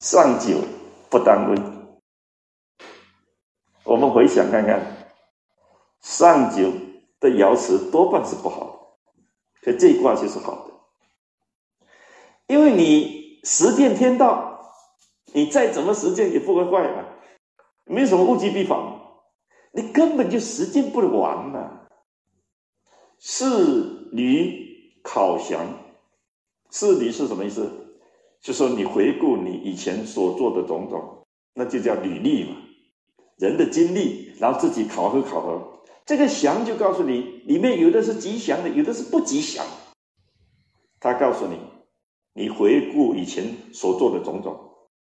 上九不当归。我们回想看看，上九的爻辞多半是不好的，可这一卦就是好的，因为你实践天道，你再怎么实践也不会坏嘛，没什么物极必反，你根本就实践不完嘛。是履考祥，是履是什么意思？就说你回顾你以前所做的种种，那就叫履历嘛。人的经历，然后自己考核考核。这个祥就告诉你，里面有的是吉祥的，有的是不吉祥。他告诉你，你回顾以前所做的种种，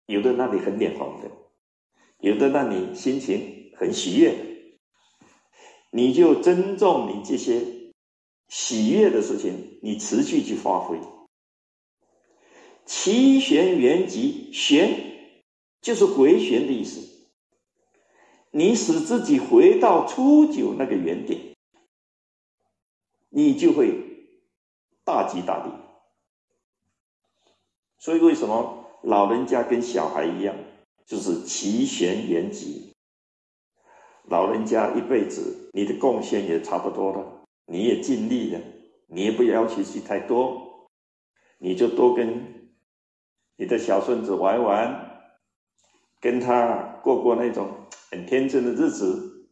有的让你很脸红的，有的让你心情很喜悦，你就尊重你这些喜悦的事情，你持续去发挥。齐旋原极，旋就是回旋的意思。你使自己回到初九那个原点，你就会大吉大利。所以为什么老人家跟小孩一样，就是齐旋原极？老人家一辈子，你的贡献也差不多了，你也尽力了，你也不要求去太多，你就多跟。你的小孙子玩玩，跟他过过那种 很天真的日子，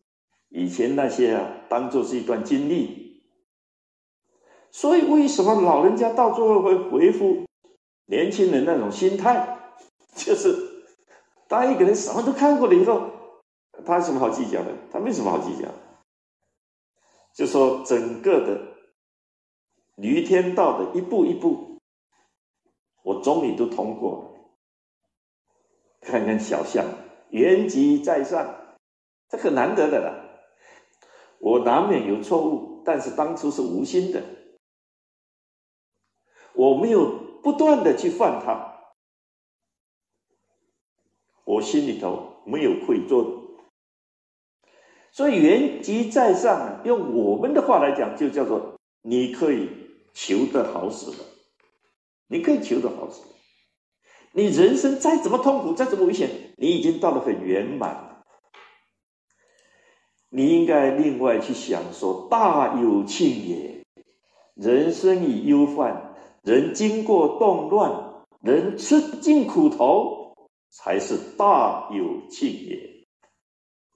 以前那些啊，当做是一段经历。所以，为什么老人家到最后会回复年轻人那种心态？就是当一个人什么都看过了以后，他有什么好计较的？他没什么好计较。就说整个的驴天道的一步一步。我终于都通过了。看看小象，原籍在上，这很难得的了。我难免有错误，但是当初是无心的，我没有不断的去犯它，我心里头没有愧疚。所以原籍在上，用我们的话来讲，就叫做你可以求得好死了。你可以求得好死，你人生再怎么痛苦，再怎么危险，你已经到了很圆满。你应该另外去想说：大有庆也，人生已忧患，人经过动乱，人吃尽苦头，才是大有庆也。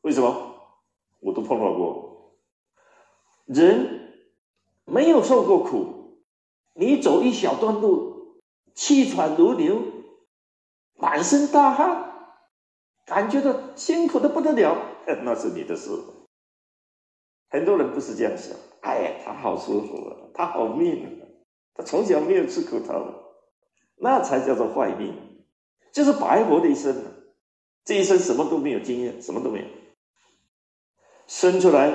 为什么？我都碰到过，人没有受过苦，你走一小段路。气喘如牛，满身大汗，感觉到辛苦的不得了，那是你的事。很多人不是这样想，哎呀，他好舒服啊，他好命啊，他从小没有吃苦头，那才叫做坏命，就是白活的一生，这一生什么都没有经验，什么都没有，生出来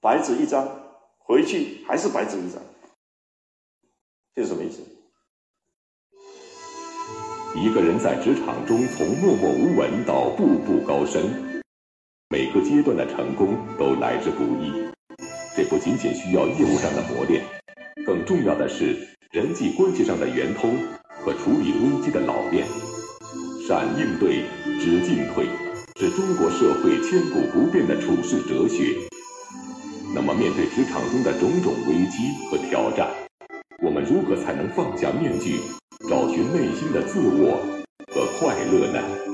白纸一张，回去还是白纸一张，这是什么意思？一个人在职场中从默默无闻到步步高升，每个阶段的成功都来之不易。这不仅仅需要业务上的磨练，更重要的是人际关系上的圆通和处理危机的老练。善应对，知进退，是中国社会千古不变的处世哲学。那么，面对职场中的种种危机和挑战，我们如何才能放下面具？寻内心的自我和快乐呢？